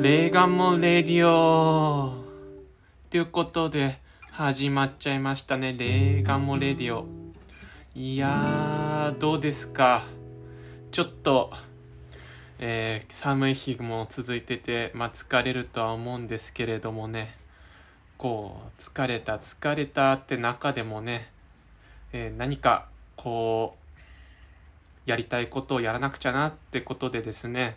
レーガンモレディオ。ということで始まっちゃいましたね。レーガンモレディオ。いやーどうですか？ちょっと、えー、寒い日も続いてて、まあ、疲れるとは思うんですけれどもね。こう疲れた疲れたって中でもね、えー、何かこうやりたいことをやらなくちゃなってことでですね、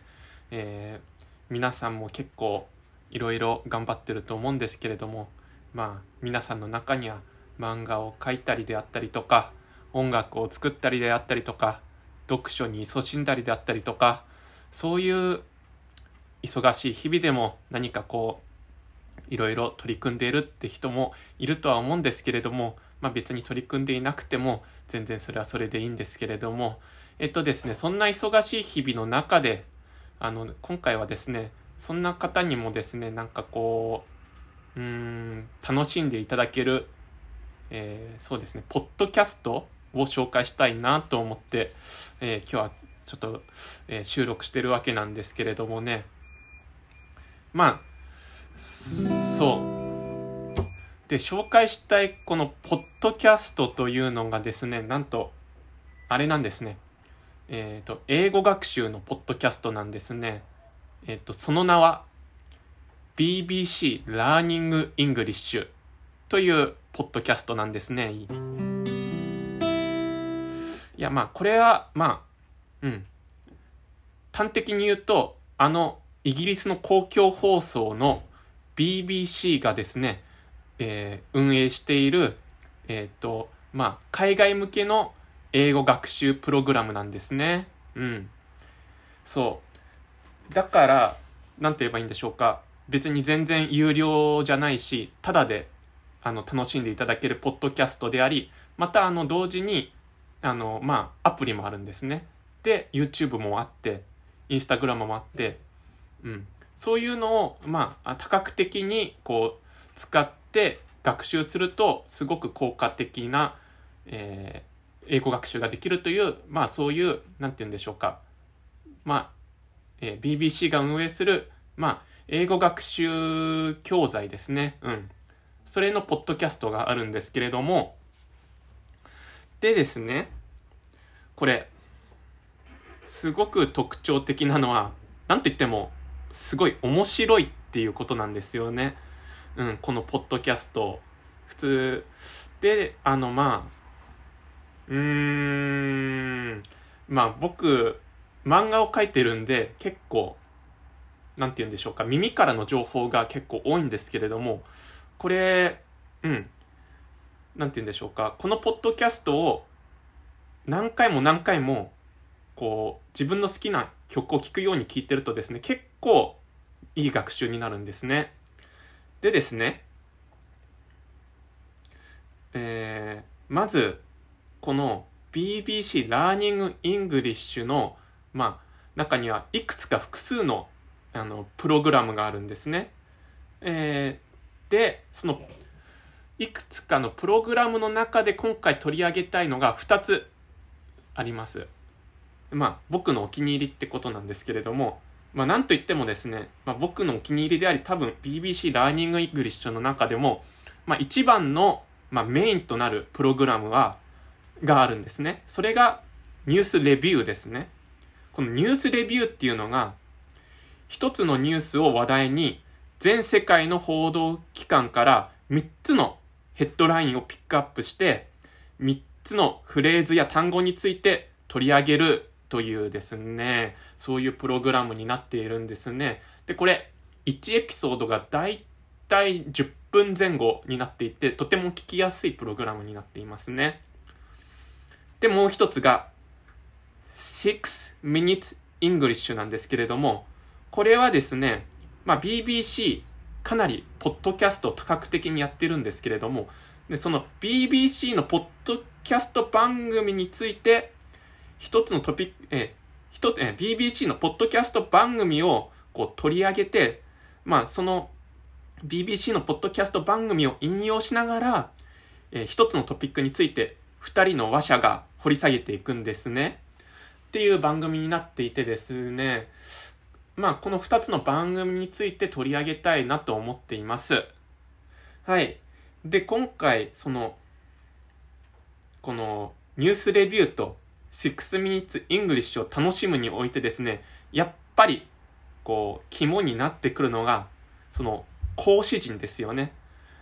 えー皆さんも結構いろいろ頑張ってると思うんですけれどもまあ皆さんの中には漫画を描いたりであったりとか音楽を作ったりであったりとか読書に勤しんだりであったりとかそういう忙しい日々でも何かこういろいろ取り組んでいるって人もいるとは思うんですけれども、まあ、別に取り組んでいなくても全然それはそれでいいんですけれどもえっとですねそんな忙しい日々の中であの今回はですねそんな方にもですねなんかこううん楽しんでいただける、えー、そうですねポッドキャストを紹介したいなと思って、えー、今日はちょっと、えー、収録してるわけなんですけれどもね。まあそう。で紹介したいこのポッドキャストというのがですねなんとあれなんですね。えっ、ー、と、英語学習のポッドキャストなんですね。えっ、ー、と、その名は BBC Learning English というポッドキャストなんですね。いや、まあ、これは、まあ、うん。端的に言うと、あの、イギリスの公共放送の BBC がですね、えー、運営している、えっ、ー、と、まあ、海外向けの英語学習プログラムなんですね。うん。そう。だから、なんて言えばいいんでしょうか。別に全然有料じゃないし、ただで、あの、楽しんでいただけるポッドキャストであり、また、あの、同時に、あの、まあ、アプリもあるんですね。で、YouTube もあって、Instagram もあって、うん。そういうのを、まあ、多角的に、こう、使って学習すると、すごく効果的な、えー、英語学習ができるという、まあそういう、なんて言うんでしょうか。まあ、えー、BBC が運営する、まあ、英語学習教材ですね。うん。それのポッドキャストがあるんですけれども、でですね、これ、すごく特徴的なのは、なんと言っても、すごい面白いっていうことなんですよね。うん、このポッドキャスト。普通で、あの、まあ、うーん。まあ僕、漫画を描いてるんで結構、なんて言うんでしょうか、耳からの情報が結構多いんですけれども、これ、うん。なんて言うんでしょうか、このポッドキャストを何回も何回も、こう、自分の好きな曲を聴くように聴いてるとですね、結構いい学習になるんですね。でですね、えー、まず、この BBC Learning English の、まあ、中にはいくつか複数のあのプログラムがあるんですね。えー、で、そのいくつかのプログラムの中で今回取り上げたいのが2つあります。まあ、僕のお気に入りってことなんですけれども、まあ、なんといってもですね、まあ、僕のお気に入りであり、多分 BBC Learning English の中でも、まあ、一番の、まあ、メインとなるプログラムは、があるんですね。それがニュースレビューですね。このニュースレビューっていうのが、一つのニュースを話題に全世界の報道機関から3つのヘッドラインをピックアップして、3つのフレーズや単語について取り上げるというですね、そういうプログラムになっているんですね。で、これ、1エピソードがだいたい10分前後になっていて、とても聞きやすいプログラムになっていますね。で、もう一つが、6 minutes English なんですけれども、これはですね、まあ、BBC、かなりポッドキャストを多角的にやってるんですけれども、でその BBC のポッドキャスト番組について、一つのトピック、え、一え、BBC のポッドキャスト番組をこう取り上げて、まあ、その BBC のポッドキャスト番組を引用しながら、え一つのトピックについて二人の話者が掘り下げていくんですね。っていう番組になっていてですね、まあ、この2つの番組について取り上げたいなと思っています。はい。で、今回、その、このニュースレビューと6 minutes English を楽しむにおいてですね、やっぱり、こう、肝になってくるのが、その、講師陣ですよね。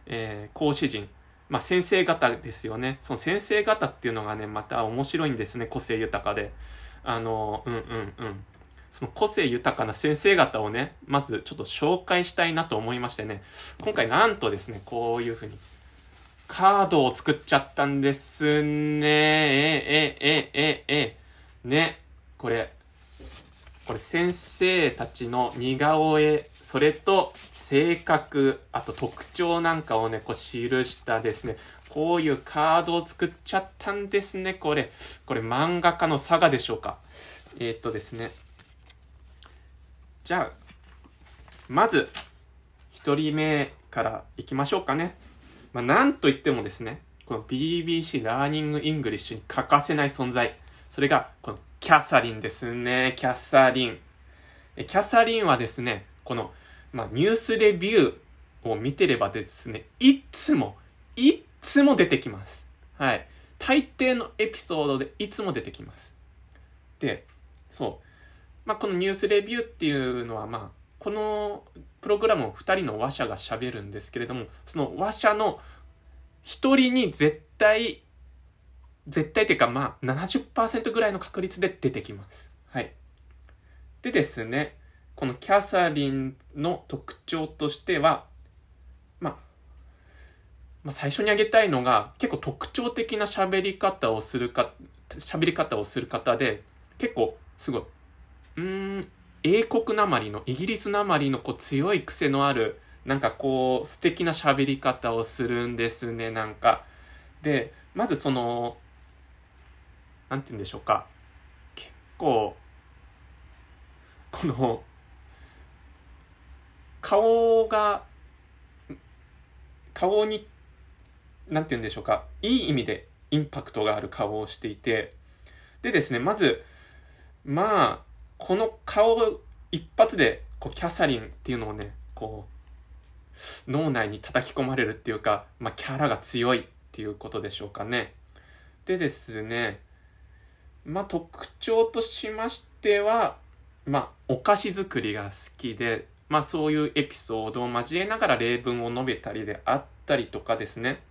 えー、講師陣。まあ、先生方ですよね。その先生方っていうのがね、また面白いんですね。個性豊かで。あの、うんうんうん。その個性豊かな先生方をね、まずちょっと紹介したいなと思いましてね、今回なんとですね、こういうふうに、カードを作っちゃったんですね。え、え、え、え、え、ね、これ、これ先生たちの似顔絵、それと性格、あと特徴なんかをね、こう記したですね、こういうカードを作っちゃったんですね、これ。これ漫画家の性でしょうか。えー、っとですね。じゃあ、まず、一人目からいきましょうかね。まあ、なんといってもですね、この BBC Learning English に欠かせない存在。それが、このキャサリンですね。キャサリン。キャサリンはですね、この、まあ、ニュースレビューを見てればですね、いつも、いつも出てきます。はい。大抵のエピソードでいつも出てきます。で、そう。まあ、このニュースレビューっていうのは、まあ、このプログラムを2人の話者がしゃべるんですけれども、その話者の1人に絶対、絶対っていうか、まあ70%ぐらいの確率で出てきます。はい。でですね、このキャサリンの特徴としては、まあ、まあ、最初に挙げたいのが、結構特徴的な喋り方をするか、喋り方をする方で、結構すごいうん、英国なまりの、イギリスなまりのこう強い癖のある、なんかこう、素敵な喋り方をするんですね、なんか。で、まずその、なんて言うんでしょうか。結構、この、顔が、顔に、なんて言うんでしょうか。いい意味でインパクトがある顔をしていて、でですね、まず、まあ、この顔一発でこうキャサリンっていうのをねこう脳内に叩き込まれるっていうか、まあ、キャラが強いっていうことでしょうかね。でですねまあ特徴としましてはまあお菓子作りが好きでまあそういうエピソードを交えながら例文を述べたりであったりとかですね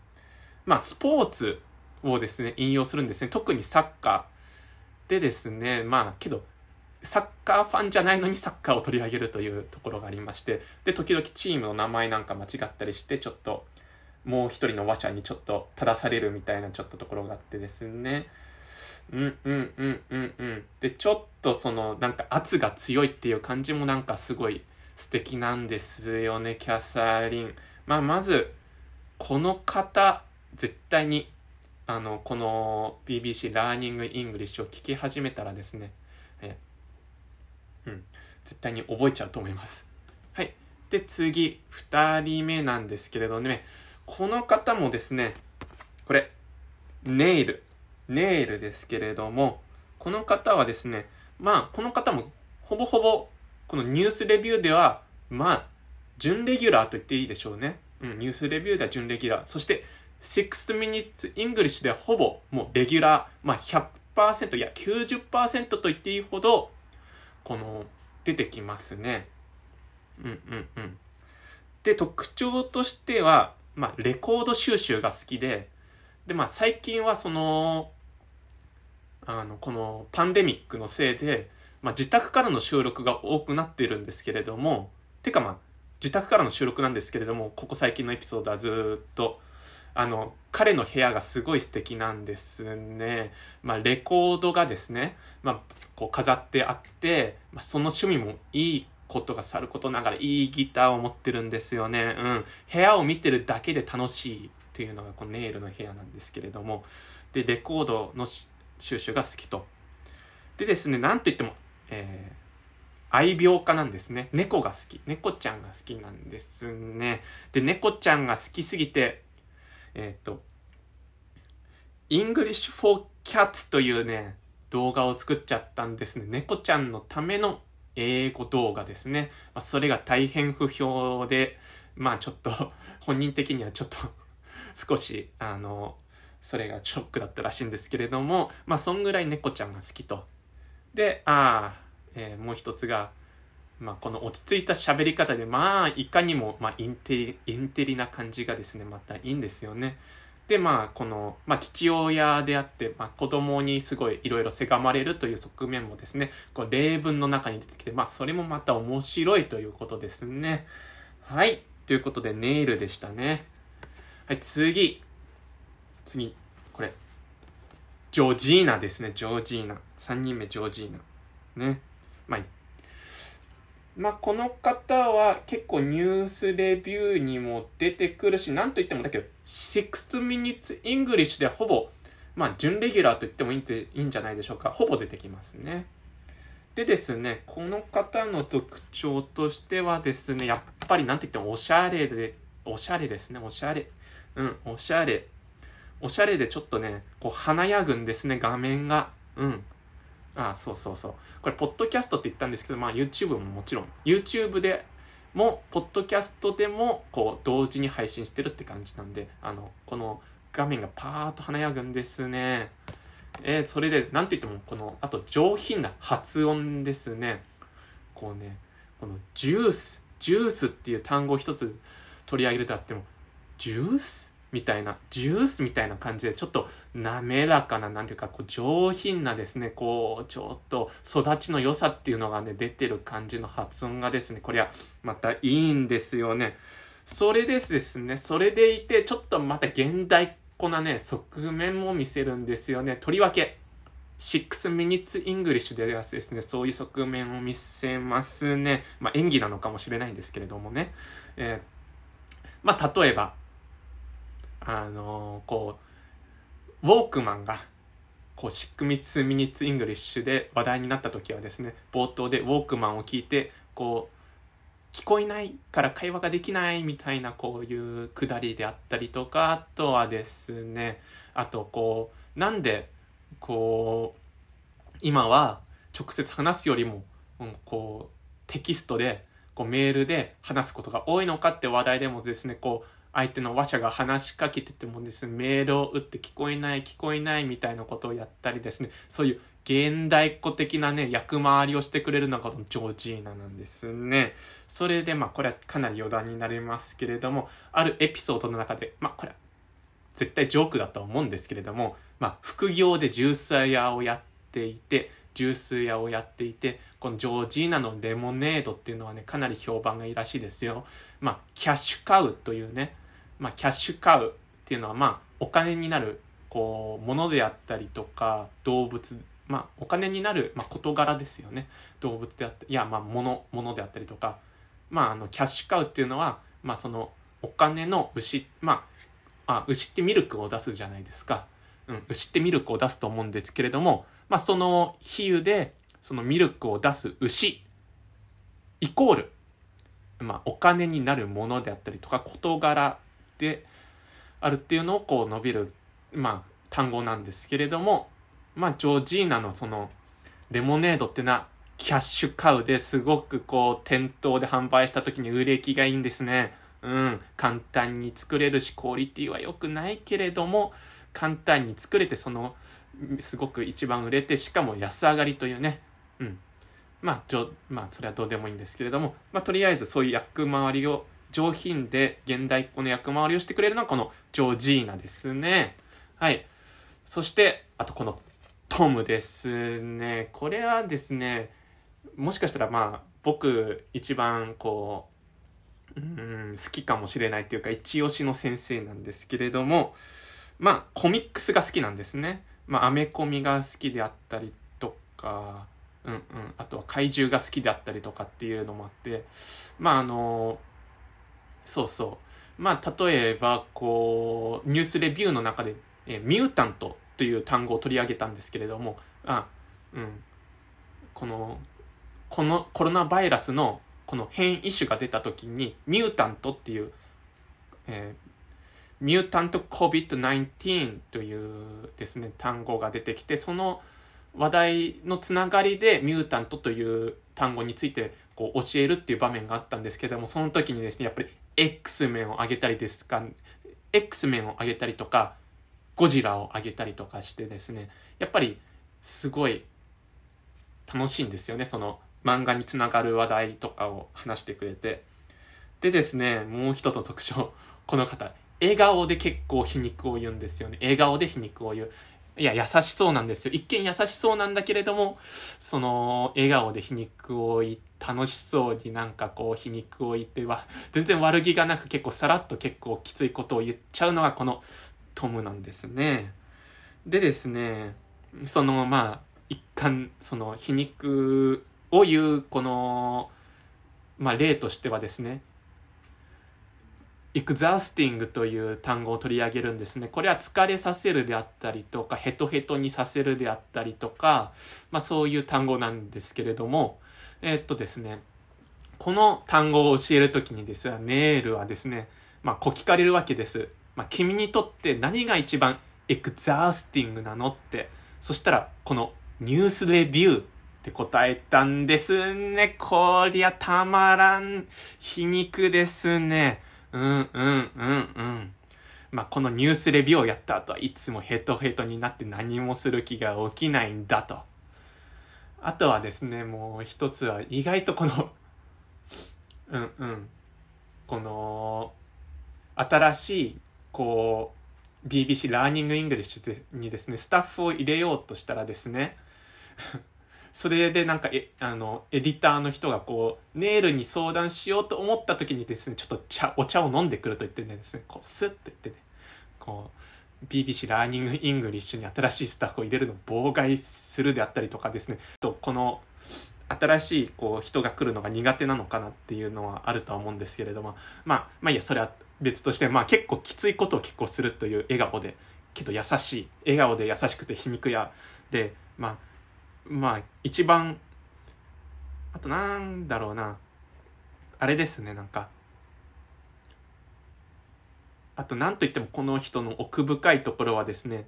まあスポーツをですね引用するんですね特にサッカーでですねまあけどサッカーファンじゃないのにサッカーを取り上げるというところがありまして、で、時々チームの名前なんか間違ったりして、ちょっと、もう一人の話者にちょっと正されるみたいなちょっとところがあってですね。うんうんうんうんうん。で、ちょっとその、なんか圧が強いっていう感じもなんかすごい素敵なんですよね、キャサリン。まあ、まず、この方、絶対に、あの、この BBC Learning English を聞き始めたらですね、えうん、絶対に覚えちゃうと思います。はい。で、次、2人目なんですけれどね、この方もですね、これ、ネイル。ネイルですけれども、この方はですね、まあ、この方もほぼほぼ、このニュースレビューでは、まあ、準レギュラーと言っていいでしょうね。うん、ニュースレビューでは準レギュラー。そして、6 minutes English ではほぼもうレギュラー、まあ100%、いや90%と言っていいほど、この出てきますね。うんうんうん。で特徴としては、まあ、レコード収集が好きでで、まあ、最近はそのあのこのパンデミックのせいで、まあ、自宅からの収録が多くなっているんですけれどもてかまあ自宅からの収録なんですけれどもここ最近のエピソードはずっとあの彼の部屋がすごい素敵なんですね。まあ、レコードがですね、まあ、こう飾ってあって、まあ、その趣味もいいことがさることながらいいギターを持ってるんですよね。うん。部屋を見てるだけで楽しいっていうのがこのネイルの部屋なんですけれども、で、レコードの収集が好きと。でですね、なんといっても、えー、愛病家なんですね。猫が好き。猫ちゃんが好きなんですね。で、猫ちゃんが好きすぎて、えっ、ー、と、English for Cats というね、動画を作っちゃったんですね。猫ちゃんのための英語動画ですね。まあ、それが大変不評で、まあちょっと、本人的にはちょっと少し、あの、それがショックだったらしいんですけれども、まあそんぐらい猫ちゃんが好きと。で、ああ、えー、もう一つが、まあ、この落ち着いた喋り方で、まあ、いかにも、まあ、インテリ、インテリな感じがですね、またいいんですよね。で、まあ、この、まあ、父親であって、まあ、子供にすごいいろいろせがまれるという側面もですね、こう例文の中に出てきて、まあ、それもまた面白いということですね。はい。ということで、ネイルでしたね。はい、次。次。これ。ジョージーナですね、ジョージーナ。3人目、ジョージーナ。ね。まあ、まあ、この方は結構ニュースレビューにも出てくるし、なんといってもだけど、6 minutes English でほぼ、まあ、準レギュラーと言ってもいいいいんじゃないでしょうか。ほぼ出てきますね。でですね、この方の特徴としてはですね、やっぱりなんといってもおしゃれで、おしゃれですね、おしゃれ。うん、おしゃれ。おしゃれでちょっとね、こう華やぐんですね、画面が。うん。ああそうそうそう。これ、ポッドキャストって言ったんですけど、まあ YouTube ももちろん、YouTube でも、ポッドキャストでも、こう、同時に配信してるって感じなんで、あの、この画面がパーッと華やぐんですね。えー、それで、なんと言っても、この、あと上品な発音ですね。こうね、このジュース、ジュースっていう単語を一つ取り上げるとあっても、ジュース？みたいな、ジュースみたいな感じで、ちょっと滑らかな、なんていうか、こう上品なですね、こう、ちょっと育ちの良さっていうのがね、出てる感じの発音がですね、これはまたいいんですよね。それですですね、それでいて、ちょっとまた現代っ子なね、側面も見せるんですよね。とりわけ、6 minutes English ではですね、そういう側面を見せますね。まあ演技なのかもしれないんですけれどもね。えー、まあ例えば、あのこう、ウォークマンが、こう、 six minutes English で話題になった時はですね、冒頭でウォークマンを聞いて、こう、聞こえないから会話ができないみたいなこういうくだりであったりとか、あとはですね、あとこう、なんで、こう、今は直接話すよりも、こう、テキストで、こうメールで話すことが多いのかって話題でもですね、こう、相手の話者が話しかけててもですね、メールを打って聞こえない聞こえないみたいなことをやったりですね、そういう現代っ子的なね、役回りをしてくれるのがこのジョージーナなんですね。それでまあこれはかなり余談になりますけれども、あるエピソードの中で、まあこれは絶対ジョークだと思うんですけれども、まあ副業でジュース屋をやっていて、ジュース屋をやっていて、このジョージーナのレモネードっていうのはね、かなり評判がいいらしいですよ。まあ、キャッシュカウというね、まあ、キャッシュカウっていうのは、まあ、お金になる、こう、ものであったりとか、動物、まあ、お金になる、まあ、事柄ですよね。動物であったり、いや、まあ、もの、であったりとか、まあ、あの、キャッシュカウっていうのは、まあ、その、お金の牛、まあ、あ、牛ってミルクを出すじゃないですか。うん、牛ってミルクを出すと思うんですけれども、まあ、その比喩で、そのミルクを出す牛、イコール、まあ、お金になるものであったりとか、事柄であるっていうのをこう伸びる、まあ、単語なんですけれども、まあ、ジョージーナのその、レモネードってのは、キャッシュカウですごくこう、店頭で販売した時に売れ行きがいいんですね。うん。簡単に作れるし、クオリティは良くないけれども、簡単に作れて、その、すごく一番売れて、しかも安上がりというね。うん。まあ、じょまあ、それはどうでもいいんですけれども、まあ、とりあえずそういう役回りを上品で現代っ子の役回りをしてくれるのはこのジョージーナですね。はい。そして、あとこのトムですね。これはですね、もしかしたらまあ僕一番こう、うん、好きかもしれないっていうか一押しの先生なんですけれども、まあコミックスが好きなんですね。まあアメコミが好きであったりとか、うんうん、あとは怪獣が好きであったりとかっていうのもあって、まああの、そうそう。まあ、例えば、こう、ニュースレビューの中で、えミュータントという単語を取り上げたんですけれども、あ、うん。この、このコロナバイラスのこの変異種が出た時に、ミュータントっていう、えー、ミュータント COVID-19 というですね、単語が出てきて、その、話題のつながりでミュータントという単語についてこう教えるっていう場面があったんですけども、その時にですね、やっぱり X 面を上げたりですか、X 面を上げたりとか、ゴジラを上げたりとかしてですね、やっぱりすごい楽しいんですよね、その漫画につながる話題とかを話してくれて。でですね、もう一つの特徴、この方、笑顔で結構皮肉を言うんですよね。笑顔で皮肉を言う。いや、優しそうなんですよ。一見優しそうなんだけれども、その、笑顔で皮肉を言っ楽しそうになんかこう皮肉を言っては、全然悪気がなく結構さらっと結構きついことを言っちゃうのがこのトムなんですね。でですね、そのまあ、一貫、その皮肉を言うこの、まあ例としてはですね、エクザスティングという単語を取り上げるんですね。これは疲れさせるであったりとか、ヘトヘトにさせるであったりとか、まあそういう単語なんですけれども、えー、っとですね、この単語を教えるときにですね、ネールはですね、まあこう聞かれるわけです。まあ君にとって何が一番エクザースティングなのって。そしたら、このニュースレビューって答えたんですね。こりゃたまらん。皮肉ですね。うんうんうんうん。まあ、このニュースレビューをやった後はいつもヘトヘトになって何もする気が起きないんだと。あとはですね、もう一つは意外とこの うんうん、この、新しい、こう、BBC Learning English にですね、スタッフを入れようとしたらですね、それでなんかえあのエディターの人がこうネイルに相談しようと思った時にですねちょっと茶お茶を飲んでくると言ってねですねこうスッと言ってねこう BBC Learning English に新しいスタッフを入れるのを妨害するであったりとかですね。とこの新しいこう人が来るのが苦手なのかなっていうのはあるとは思うんですけれども。まあまあいいやそれは別としてまあ結構きついことを結構するという笑顔でけど優しい笑顔で優しくて皮肉屋でまあまあ一番あとなんだろうな。あれですねなんかあと何といってもこの人の奥深いところはですね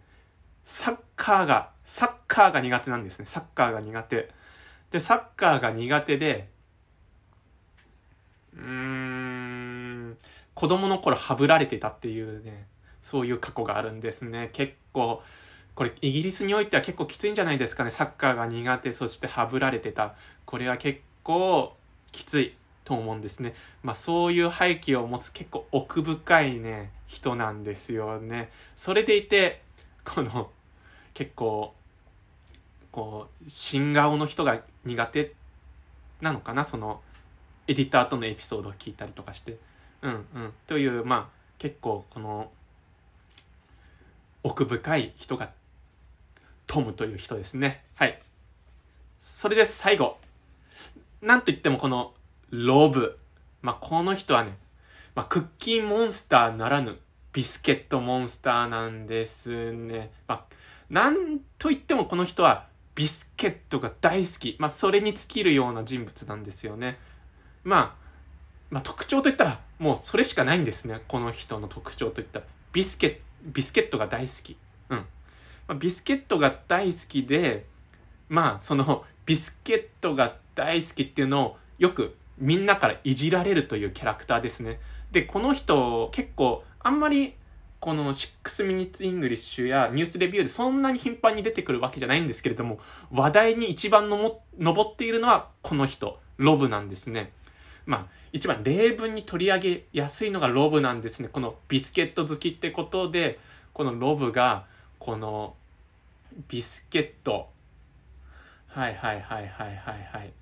サッカーがサッカーが苦手なんですね。サッカーが苦手。でサッカーが苦手でうーん子供の頃はぶられてたっていうねそういう過去があるんですね。結構これイギリスにおいては結構きついんじゃないですかね。サッカーが苦手そしてはぶられてた。これは結構きつい。と思うんですねまあそういう背景を持つ結構奥深いね人なんですよねそれでいてこの結構こう新顔の人が苦手なのかな？そのエディターとのエピソードを聞いたりとかしてうんうんというまあ結構この奥深い人がトムという人ですね。はい。それで最後。なんと言ってもこのロブ。まあ、この人はね、まあ、クッキーモンスターならぬビスケットモンスターなんですね。まあ、なんと言ってもこの人はビスケットが大好き。まあ、それに尽きるような人物なんですよね。まあ、まあ、特徴といったらもうそれしかないんですね。この人の特徴といったら。ビスケビスケットが大好き。うん。まあ、ビスケットが大好きで、まあ、そのビスケットが大好きっていうのをよくみんなからいじられるというキャラクターですね。で、この人結構あんまりこの6 minutes English やニュースレビューでそんなに頻繁に出てくるわけじゃないんですけれども、話題に一番のも上っているのはこの人、ロブなんですね。まあ、一番例文に取り上げやすいのがロブなんですね。このビスケット好きってことで、このロブがこのビスケットはいはいはいはいはいはい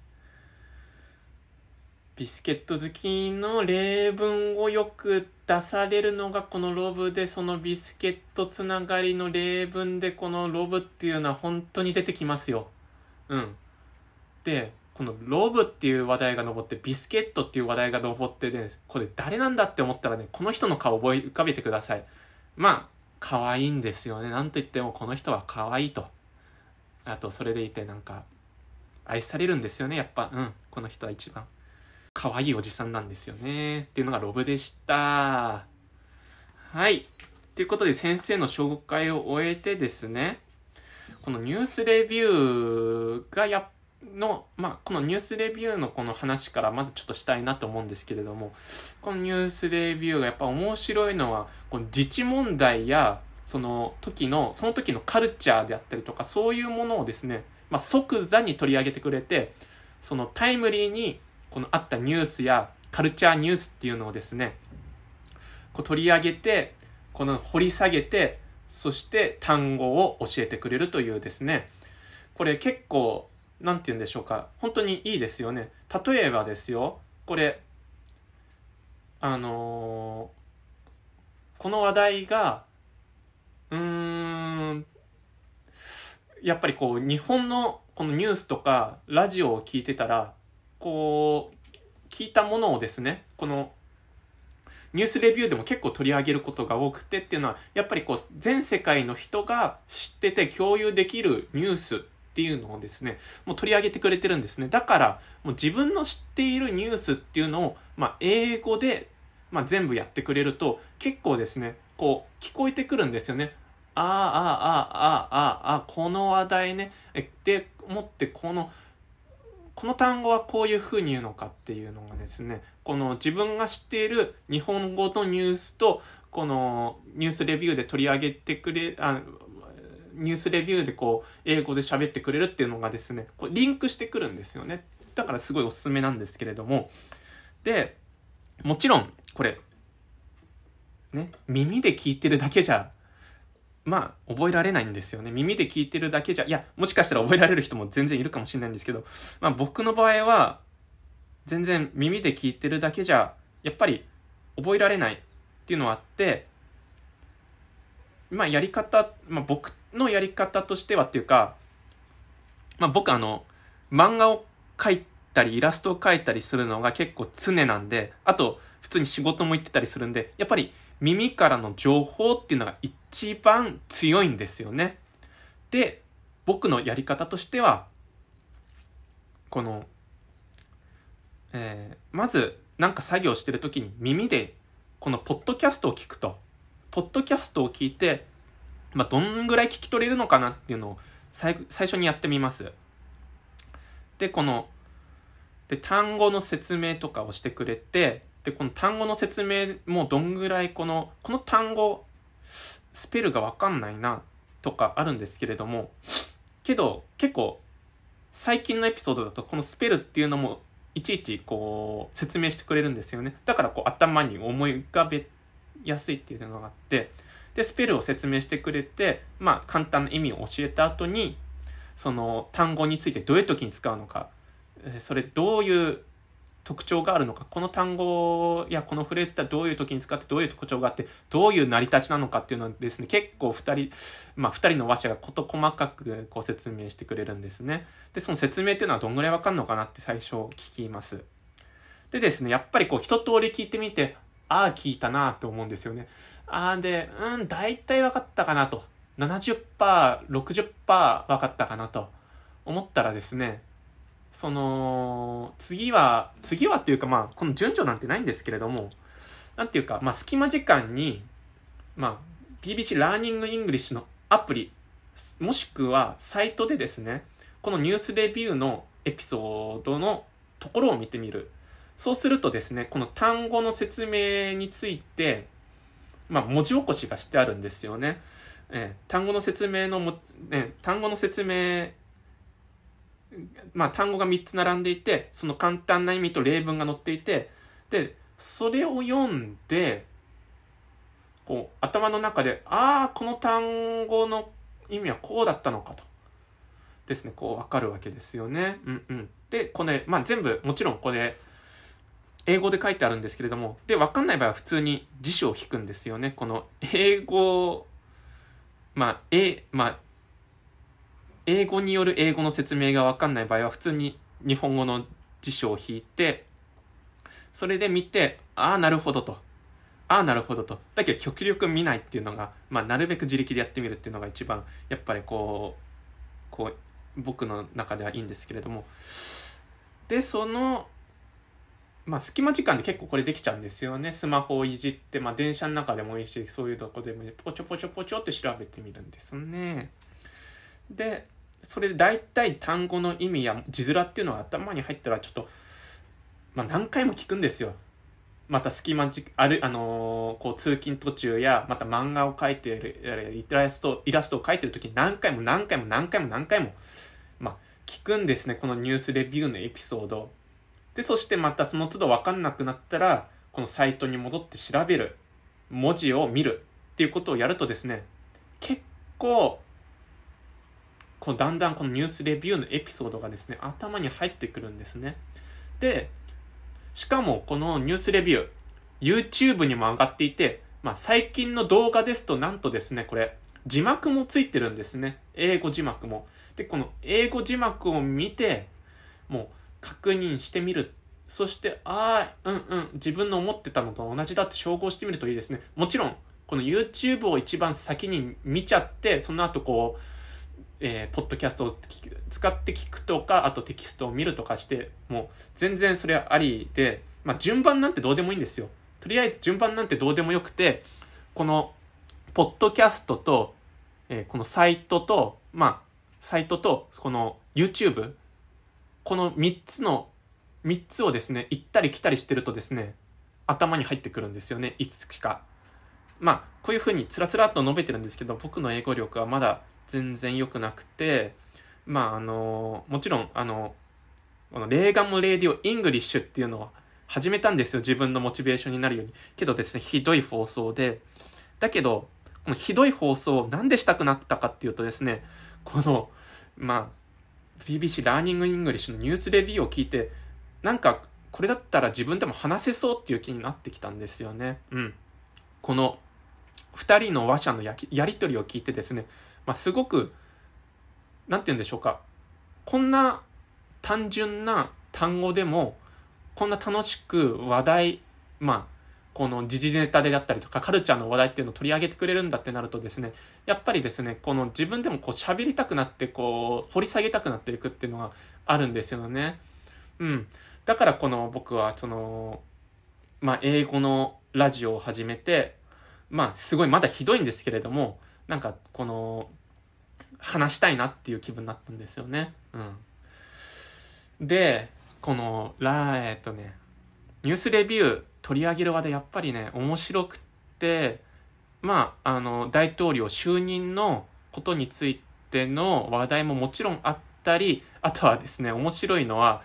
ビスケット好きの例文をよく出されるのがこのロブでそのビスケットつながりの例文でこのロブっていうのは本当に出てきますよ。うん。で、このロブっていう話題が上ってビスケットっていう話題が上ってで、これ誰なんだって思ったらね、この人の顔覚え浮かべてください。まあ、可愛いんですよね。なんと言ってもこの人は可愛いと。あと、それでいてなんか、愛されるんですよね。やっぱ、うん、この人は一番。可愛いおじさんなんですよね。っていうのがロブでした。はい。ということで先生の紹介を終えてですね、このニュースレビューがやの、まあ、このニュースレビューのこの話からまずちょっとしたいなと思うんですけれども、このニュースレビューがやっぱ面白いのは、この自治問題や、その時の、その時のカルチャーであったりとか、そういうものをですね、まあ、即座に取り上げてくれて、そのタイムリーに、このあったニュースやカルチャーニュースっていうのをですね、こう取り上げて、この掘り下げて、そして単語を教えてくれるというですね、これ結構、なんて言うんでしょうか、本当にいいですよね。例えばですよ、これ、あのー、この話題が、うーん、やっぱりこう、日本のこのニュースとかラジオを聞いてたら、こう、聞いたものをですね、このニュースレビューでも結構取り上げることが多くてっていうのは、やっぱりこう、全世界の人が知ってて共有できるニュースっていうのをですね、もう取り上げてくれてるんですね。だから、もう自分の知っているニュースっていうのを、まあ、英語で、まあ、全部やってくれると、結構ですね、こう、聞こえてくるんですよね。ああ、ああ、ああ、ああ、この話題ね。え、で、もってこの、この単語はこういうふうに言うのかっていうのがですね、この自分が知っている日本語のニュースと、このニュースレビューで取り上げてくれ、あニュースレビューでこう、英語で喋ってくれるっていうのがですね、こうリンクしてくるんですよね。だからすごいおすすめなんですけれども。で、もちろん、これ、ね、耳で聞いてるだけじゃまあ、覚えられないんですよね。耳で聞いてるだけじゃ、いや、もしかしたら覚えられる人も全然いるかもしれないんですけど、まあ僕の場合は、全然耳で聞いてるだけじゃ、やっぱり覚えられないっていうのはあって、まあやり方、まあ僕のやり方としてはっていうか、まあ僕あの、漫画を描いたりイラストを描いたりするのが結構常なんで、あと普通に仕事も行ってたりするんで、やっぱり耳からの情報っていうのが一番強いんですよね。で、僕のやり方としては、この、えー、まず、なんか作業してる時に耳で、このポッドキャストを聞くと、ポッドキャストを聞いて、まあ、どんぐらい聞き取れるのかなっていうのを最初にやってみます。で、この、で、単語の説明とかをしてくれて、で、この単語の説明もどんぐらいこの、この単語、スペルがわかんないなとかあるんですけれども、けど結構最近のエピソードだとこのスペルっていうのもいちいちこう説明してくれるんですよね。だからこう頭に思い浮かべやすいっていうのがあって、で、スペルを説明してくれて、まあ簡単な意味を教えた後に、その単語についてどういう時に使うのか、それどういう特徴があるのか、この単語やこのフレーズってどういう時に使ってどういう特徴があって、どういう成り立ちなのかっていうのはですね、結構二人、まあ二人の話者が事細かくこう説明してくれるんですね。で、その説明っていうのはどんぐらいわかんのかなって最初聞きます。でですね、やっぱりこう一通り聞いてみて、ああ聞いたなって思うんですよね。ああで、うん、大体分かったかなと。70%、60%分かったかなと思ったらですね、その、次は、次はっていうかまあ、この順序なんてないんですけれども、なんていうか、まあ、隙間時間に、まあ、BBC Learning English のアプリ、もしくはサイトでですね、この News Review のエピソードのところを見てみる。そうするとですね、この単語の説明について、まあ、文字起こしがしてあるんですよね。えー、単語の説明のも、ね、単語の説明まあ、単語が3つ並んでいて、その簡単な意味と例文が載っていて、で、それを読んで、こう、頭の中で、ああ、この単語の意味はこうだったのかと。ですね、こう、わかるわけですよね。うんうん。で、これ、まあ、全部、もちろんこれ、英語で書いてあるんですけれども、で、わかんない場合は普通に辞書を引くんですよね。この、英語、まあ、え、まあ、英語による英語の説明がわかんない場合は普通に日本語の辞書を引いて、それで見て、ああ、なるほどと。ああ、なるほどと。だけど極力見ないっていうのが、まあ、なるべく自力でやってみるっていうのが一番、やっぱりこう、こう、僕の中ではいいんですけれども。で、その、まあ、隙間時間で結構これできちゃうんですよね。スマホをいじって、まあ、電車の中でもいいし、そういうとこでも、ポチョポチョポチョって調べてみるんですね。でそれで大体単語の意味や字面っていうのが頭に入ったらちょっと、まあ、何回も聞くんですよ。また隙間じある、あのー、こう通勤途中やまた漫画を描いてるイラストイラストを描いてる時に何回も何回も何回も何回もまあ聞くんですねこのニュースレビューのエピソード。でそしてまたその都度分かんなくなったらこのサイトに戻って調べる文字を見るっていうことをやるとですね結構こうだんだんこのニュースレビューのエピソードがですね頭に入ってくるんですね。でしかもこのニュースレビュー YouTube にも上がっていて、まあ、最近の動画ですとなんとですねこれ字幕もついてるんですね。英語字幕も。でこの英語字幕を見てもう確認してみる。そしてああうんうん自分の思ってたのと同じだって照合してみるといいですね。もちろんこの YouTube を一番先に見ちゃってその後こうえー、ポッドキャストを使って聞くとか、あとテキストを見るとかして、もう全然それはありで、まあ順番なんてどうでもいいんですよ。とりあえず順番なんてどうでもよくて、この、ポッドキャストと、えー、このサイトと、まあ、サイトと、この YouTube、この3つの、3つをですね、行ったり来たりしてるとですね、頭に入ってくるんですよね、いつしか。まあ、こういうふうにつらつらっと述べてるんですけど、僕の英語力はまだ全然良くなくて、まああの、もちろん、あの、このレーガムレーディオイングリッシュっていうのは始めたんですよ。自分のモチベーションになるように。けどですね、ひどい放送で。だけど、このひどい放送をなんでしたくなったかっていうとですね、この、まあ、BBC Learning English の News Review を聞いて、なんか、これだったら自分でも話せそうっていう気になってきたんですよね。うん。この、二人の話者のやりとりを聞いてですね、まあ、すごく、なんて言うんでしょうか。こんな単純な単語でも、こんな楽しく話題、まあ、この時事ネタであったりとか、カルチャーの話題っていうのを取り上げてくれるんだってなるとですね、やっぱりですね、この自分でもこう喋りたくなって、こう、掘り下げたくなっていくっていうのがあるんですよね。うん。だからこの僕は、その、まあ、英語のラジオを始めて、まあ、すごいまだひどいんですけれども、なんかこの話したいなっていう気分になったんですよね。うん。で、この、ラえっとね、ニュースレビュー取り上げる話でやっぱりね、面白くって、まあ、あの、大統領就任のことについての話題ももちろんあったり、あとはですね、面白いのは、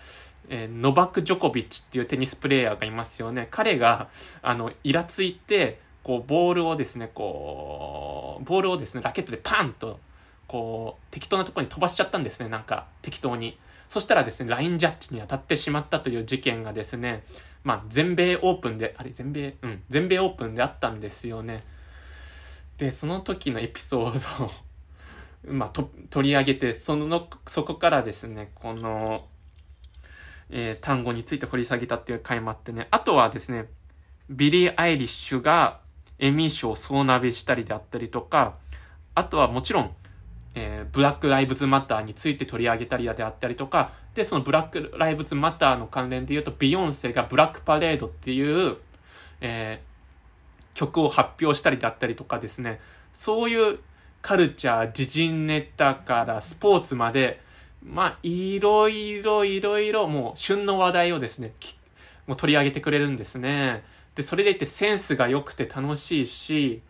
えー、ノバク・ジョコビッチっていうテニスプレーヤーがいますよね。彼が、あの、イラついて、こう、ボールをですね、こう、ボールをですね、ラケットでパンと、こう、適当なとこに飛ばしちゃったんですね、なんか、適当に。そしたらですね、ラインジャッジに当たってしまったという事件がですね、まあ、全米オープンで、あれ、全米、うん、全米オープンであったんですよね。で、その時のエピソードを まあ、と、取り上げて、その、そこからですね、この、えー、単語について掘り下げたっていう回もあってね、あとはですね、ビリー・アイリッシュが、エミー賞総なべしたりであったりとか、あとはもちろん、えー、ブラック・ライブズ・マターについて取り上げたりであったりとか、で、そのブラック・ライブズ・マターの関連で言うと、ビヨンセが Black Parade っていう、えー、曲を発表したりだったりとかですね、そういうカルチャー、時事ネタからスポーツまで、まあ、いろいろいろいろ、もう旬の話題をですね、もう取り上げてくれるんですね。で、それでいてセンスが良くて楽しいし、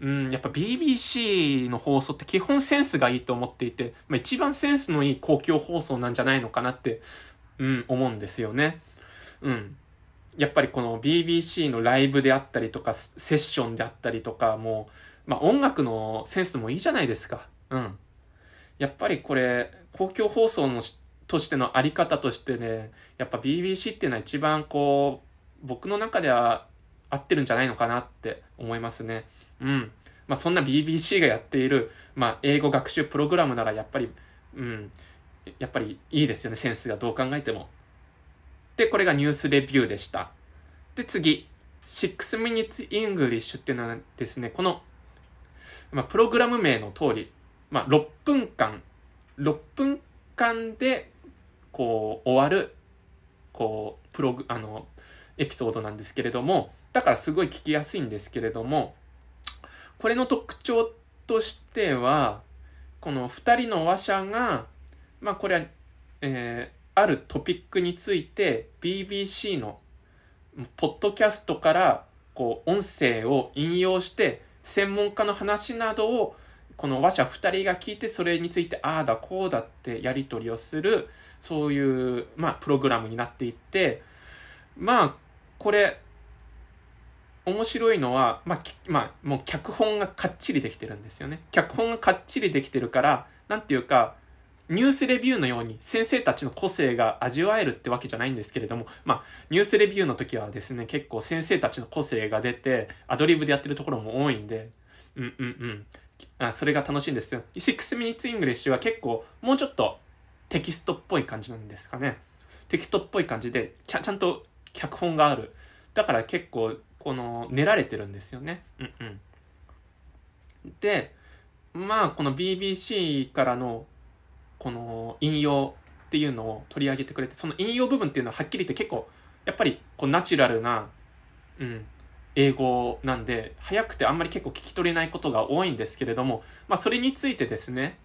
うん、やっぱ BBC の放送って基本センスがいいと思っていて、まあ、一番センスのいい公共放送なんじゃないのかなって、うん、思うんですよね。うん。やっぱりこの BBC のライブであったりとか、セッションであったりとか、もう、まあ音楽のセンスもいいじゃないですか。うん。やっぱりこれ、公共放送のとしてのあり方としてね、やっぱ BBC っていうのは一番こう、僕の中では合ってるんじゃないのかなって思いますね。うん。まあそんな BBC がやっている、まあ英語学習プログラムならやっぱり、うん、やっぱりいいですよね、センスがどう考えても。で、これがニュースレビューでした。で、次、6 minutes English っていうのはですね、この、まあ、プログラム名の通り、まあ、6分間、6分間で、こう、終わる、こう、プログ、あの、エピソードなんですけれども、だからすごい聞きやすいんですけれども、これの特徴としては、この2人の話者が、まあこれは、えー、あるトピックについて BBC のポッドキャストからこう音声を引用して専門家の話などをこの話者2人が聞いてそれについてああだこうだってやり取りをするそういう、まあ、プログラムになっていってまあこれ面白いのは、まあ、まあ、もう脚本がかっちりできてるんですよね。脚本がかっちりできてるから、なんていうか、ニュースレビューのように先生たちの個性が味わえるってわけじゃないんですけれども、まあ、ニュースレビューの時はですね、結構先生たちの個性が出て、アドリブでやってるところも多いんで、うんうんうん。あそれが楽しいんですけど、6 minutes English は結構もうちょっとテキストっぽい感じなんですかね。テキストっぽい感じで、ちゃちゃんと脚本がある。だから結構、この、練られてるんですよね。うんうん。で、まあ、この BBC からのこの引用っていうのを取り上げてくれて、その引用部分っていうのははっきり言って結構、やっぱりこうナチュラルな、うん、英語なんで、早くてあんまり結構聞き取れないことが多いんですけれども、まあそれについてですね、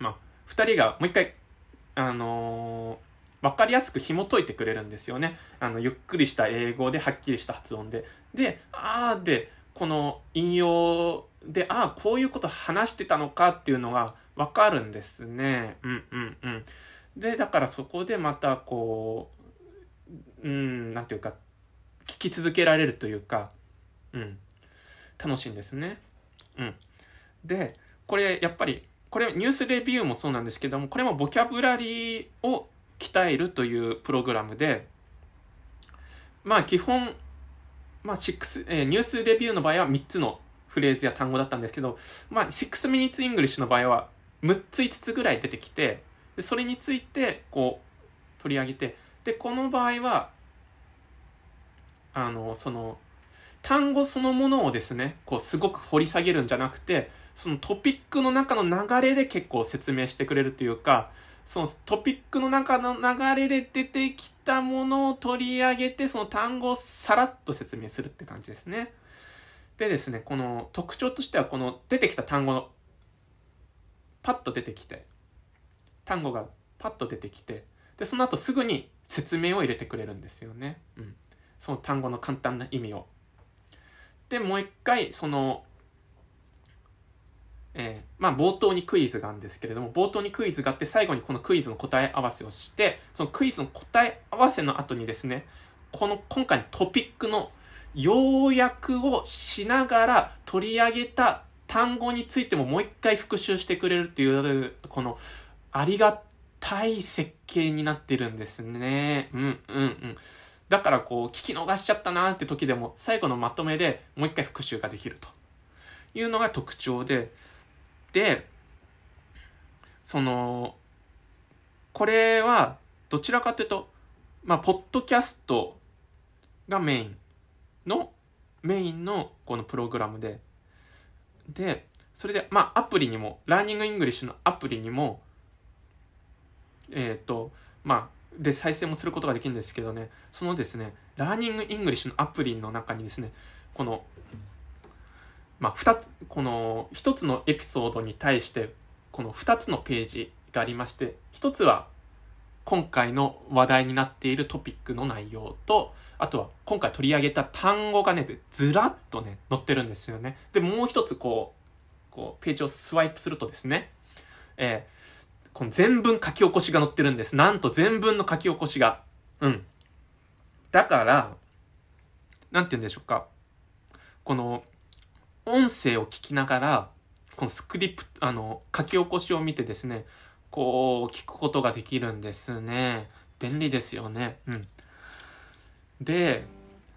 まあ二人がもう一回、あのー、わかりやすく紐解いてくれるんですよね。あの、ゆっくりした英語ではっきりした発音で。で、あーで、この引用で、ああ、こういうこと話してたのかっていうのがわかるんですね。うんうんうん。で、だからそこでまたこう、うん、なんていうか、聞き続けられるというか、うん、楽しいんですね。うん。で、これやっぱり、これニュースレビューもそうなんですけども、これもボキャブラリーを鍛えるというプログラムで、まあ基本、まあ6、えー、ニュースレビューの場合は3つのフレーズや単語だったんですけど、まあ、6 minutes English の場合は6つ5つぐらい出てきて、それについて、こう、取り上げて、で、この場合は、あの、その、単語そのものをですね、こう、すごく掘り下げるんじゃなくて、そのトピックの中の流れで結構説明してくれるというか、そのトピックの中の流れで出てきたものを取り上げて、その単語をさらっと説明するって感じですね。でですね、この特徴としては、この出てきた単語の、パッと出てきて、単語がパッと出てきて、で、その後すぐに説明を入れてくれるんですよね。うん。その単語の簡単な意味を。で、もう一回、その、えー、まあ冒頭にクイズがあるんですけれども、冒頭にクイズがあって、最後にこのクイズの答え合わせをして、そのクイズの答え合わせの後にですね、この今回のトピックの要約をしながら取り上げた単語についてももう一回復習してくれるっていう、このありがたい設計になってるんですね。うんうんうん。だからこう聞き逃しちゃったなって時でも最後のまとめでもう一回復習ができるというのが特徴で、で、その、これはどちらかというと、まあ、ポッドキャストがメインのメインのこのプログラムで、で、それで、まあ、アプリにも、 Learning English のアプリにも、えっ、ー、と、まあ、で、再生もすることができるんですけどね、そのですね、 Learning English のアプリの中にですね、この、まあ、二つ、この、一つのエピソードに対して、この二つのページがありまして、一つは、今回の話題になっているトピックの内容と、あとは今回取り上げた単語がね、ずらっとね、載ってるんですよね。で、もう一つこう、こう、ページをスワイプするとですね、えー、この全文書き起こしが載ってるんです。なんと全文の書き起こしが。うん。だから、なんて言うんでしょうか。この、音声を聞きながら、このスクリプト、あの、書き起こしを見てですね、こう、聞くことができるんですね。便利ですよね。うん。で、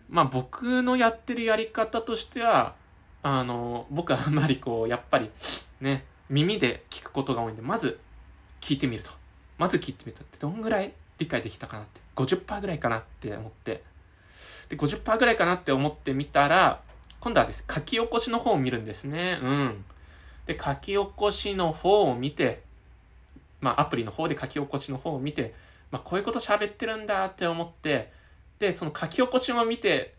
まあ僕のやってるやり方としては、あの、僕はあんまりこう、やっぱりね、耳で聞くことが多いんで、まず聞いてみると。まず聞いてみると。どんぐらい理解できたかなって。50%ぐらいかなって思って。で、50%ぐらいかなって思ってみたら、今度はです、書き起こしの方を見るんですね。うん。で、書き起こしの方を見て、まあ、アプリの方で書き起こしの方を見て、まあ、こういうこと喋ってるんだって思って、で、その書き起こしも見て、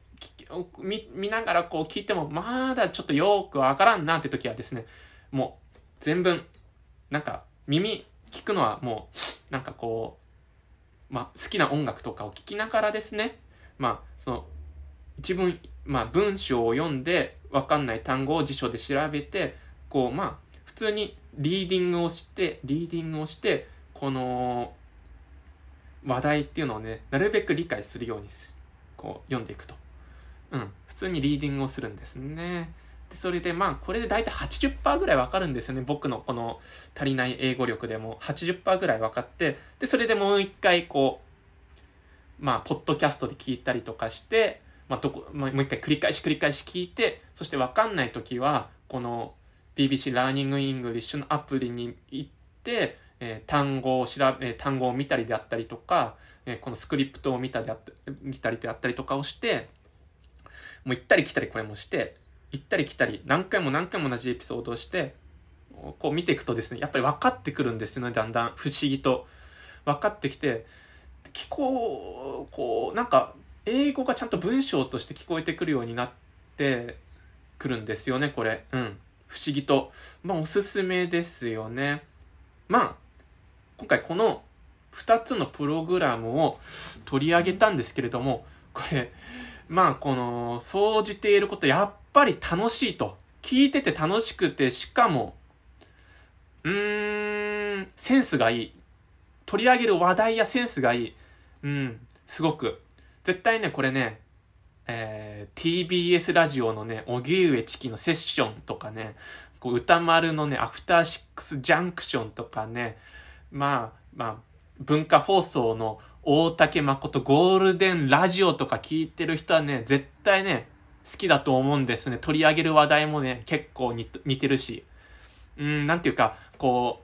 見見ながらこう聞いても、まだちょっとよくわからんなって時はですね、もう全文なんか耳聞くのはもうなんかこう、まあ、好きな音楽とかを聴きながらですねまあその一文、まあ、文章を読んで分かんない単語を辞書で調べてこうまあ普通にリーディングをしてリーディングをしてこの話題っていうのをねなるべく理解するようにこう読んでいくと、うん、普通にリーディングをするんですね。でそれでまあこれで大体80%ぐらいわかるんですよね。僕のこの足りない英語力でも。80%ぐらい分かって。でそれでもう一回こうまあポッドキャストで聞いたりとかしてまあ、どこ、まあ、もう一回繰り返し繰り返し聞いて、そしてわかんない時は、この BBC Learning English のアプリに行って、えー、単語を調べ、単語を見たりであったりとか、えー、このスクリプトを見たであった見たりであったりとかをして、もう行ったり来たりこれもして、行ったり来たり、何回も何回も同じエピソードをして、こう見ていくとですね、やっぱり分かってくるんですよね、だんだん不思議と。分かってきて、聞こう、こう、なんか、英語がちゃんと文章として聞こえてくるようになってくるんですよね、これ。うん。不思議と。まあ、おすすめですよね。まあ、今回この2つのプログラムを取り上げたんですけれども、これ、まあ、この、総じていること、やっぱり楽しいと。聞いてて楽しくて、しかも、うーん、センスがいい。取り上げる話題やセンスがいい。うん、すごく絶対ね、これね、えー、TBS ラジオのね、荻上チキのセッションとかね、こう歌丸のね、アフターシックスジャンクションとかね、まあ、まあ、文化放送の大竹誠ゴールデンラジオとか聞いてる人はね、絶対ね、好きだと思うんですね。取り上げる話題もね、結構似てるし。うん、なんていうか、こ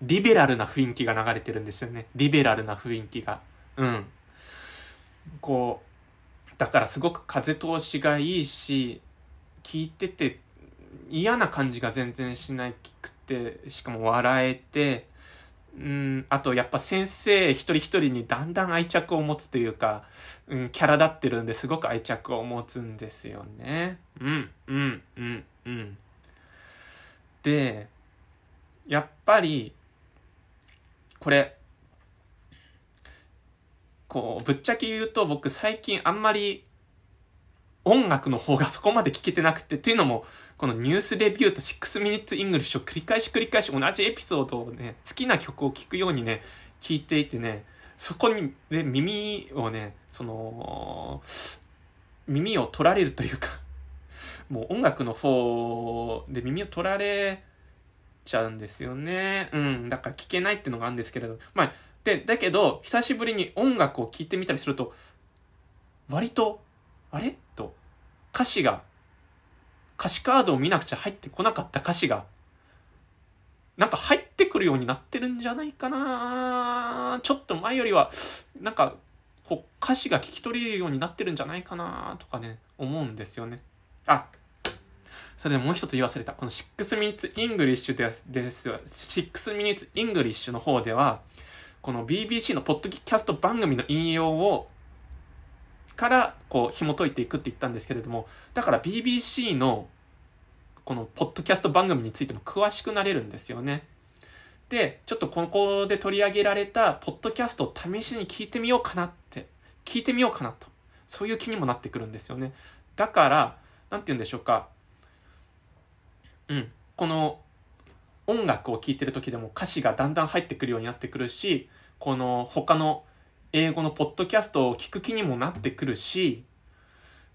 う、リベラルな雰囲気が流れてるんですよね。リベラルな雰囲気が。うん。こうだからすごく風通しがいいし聞いてて嫌な感じが全然しなくてしかも笑えてうんあとやっぱ先生一人一人にだんだん愛着を持つというか、うん、キャラ立ってるんですごく愛着を持つんですよね。うんうんうんうんでやっぱりこれこう、ぶっちゃけ言うと僕最近あんまり音楽の方がそこまで聞けてなくて、というのも、このニュースレビューと6 minutes English を繰り返し繰り返し同じエピソードをね、好きな曲を聴くようにね、聞いていてね、そこに、で、耳をね、その、耳を取られるというか もう音楽の方で耳を取られちゃうんですよね。うん。だから聞けないっていうのがあるんですけれど、まあ、で、だけど、久しぶりに音楽を聴いてみたりすると、割と、あれ？と、歌詞が、歌詞カードを見なくちゃ入ってこなかった歌詞が、なんか入ってくるようになってるんじゃないかなちょっと前よりは、なんか、歌詞が聞き取れるようになってるんじゃないかなとかね、思うんですよね。あ、それでもう一つ言い忘れた。この6 minutes English です、です。6 minutes English の方では、この BBC のポッドキャスト番組の引用をからこう紐解いていくって言ったんですけれどもだから BBC のこのポッドキャスト番組についても詳しくなれるんですよね。でちょっとここで取り上げられたポッドキャストを試しに聞いてみようかなって聞いてみようかなとそういう気にもなってくるんですよね。だから何て言うんでしょうかうんこの音楽を聴いてる時でも歌詞がだんだん入ってくるようになってくるしこの他の英語のポッドキャストを聞く気にもなってくるし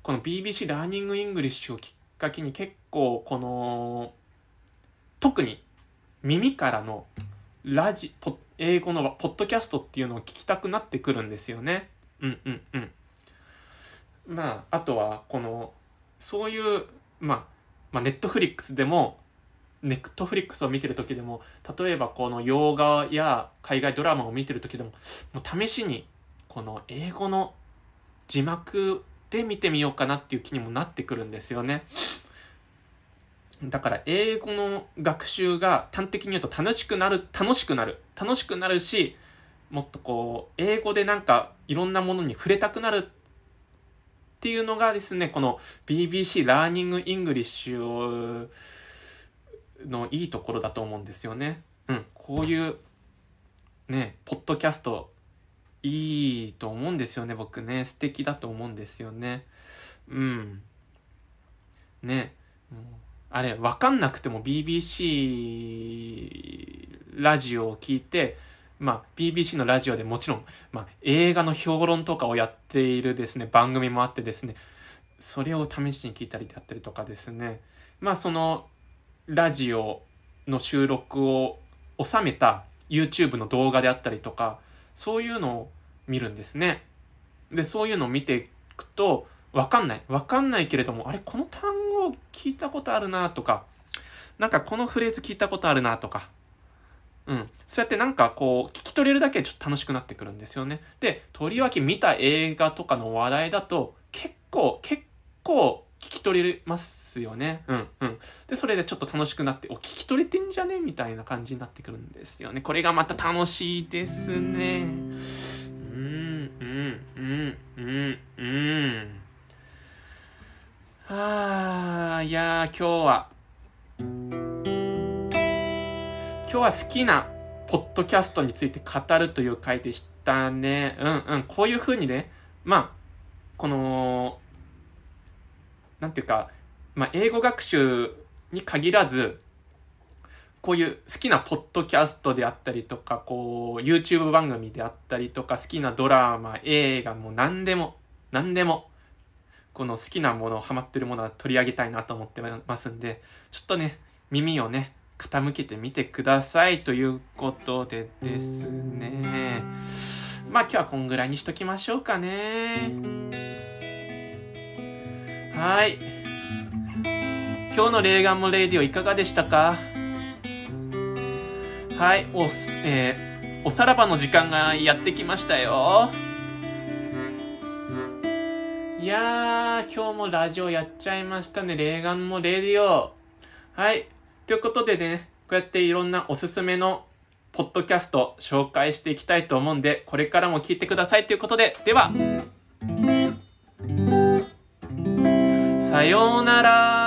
この BBC Learning English をきっかけに結構この特に耳からのラジ英語のポッドキャストっていうのを聞きたくなってくるんですよね。うんうんうん。まああとはこのそういうまあまあネットフリックスでもネットフリックスを見てる時でも例えばこの洋画や海外ドラマを見てる時でももう試しにこの英語の字幕で見てみようかなっていう気にもなってくるんですよね。だから英語の学習が端的に言うと楽しくなる、楽しくなる、楽しくなるし、もっとこう、英語でなんかいろんなものに触れたくなるっていうのがですね、この BBC Learning English をのいいところだと思うんですよね。うん、こういうね、ポッドキャストいいと思うんですよね、僕ね。素敵だと思うんですよね。うん。ね。あれ、わかんなくても BBC ラジオを聞いて、まあ、BBC のラジオでもちろん、まあ、映画の評論とかをやっているですね、番組もあってですね、それを試しに聞いたりであったりとかですね、まあ、その、ラジオの収録を収めた YouTube の動画であったりとか、そういうのを見るんですね。で、そういうのを見ていくと、わかんない。わかんないけれども、あれ、この単語聞いたことあるなとか、なんかこのフレーズ聞いたことあるなとか、うん。そうやってなんかこう、聞き取れるだけでちょっと楽しくなってくるんですよね。で、とりわけ見た映画とかの話題だと、結構、結構聞き取れますよね。うんうん。で、それでちょっと楽しくなって、お、聞き取れてんじゃねみたいな感じになってくるんですよね。これがまた楽しいですね。うん、うん、うん、うん、うん。はあ、いや今日は、今日は好きなポッドキャストについて語るという回でしたね。うんうん。こういう風にね、まあ、この、なんていうか、まあ、英語学習に限らず、こういう好きなポッドキャストであったりとか、こう、YouTube 番組であったりとか、好きなドラマ、映画も何でも、何でも、この好きなもの、ハマってるものは取り上げたいなと思ってますんで、ちょっとね、耳をね、傾けてみてくださいということでですね。まあ今日はこんぐらいにしときましょうかね。はい。今日のレーガンもレディオいかがでしたか？はい、おす、えー、おさらばの時間がやってきましたよ。いやー、今日もラジオやっちゃいましたね。レーガンもレディオ。はい。ということでね、こうやっていろんなおすすめのポッドキャスト紹介していきたいと思うんで、これからも聞いてくださいということで、では、さようなら。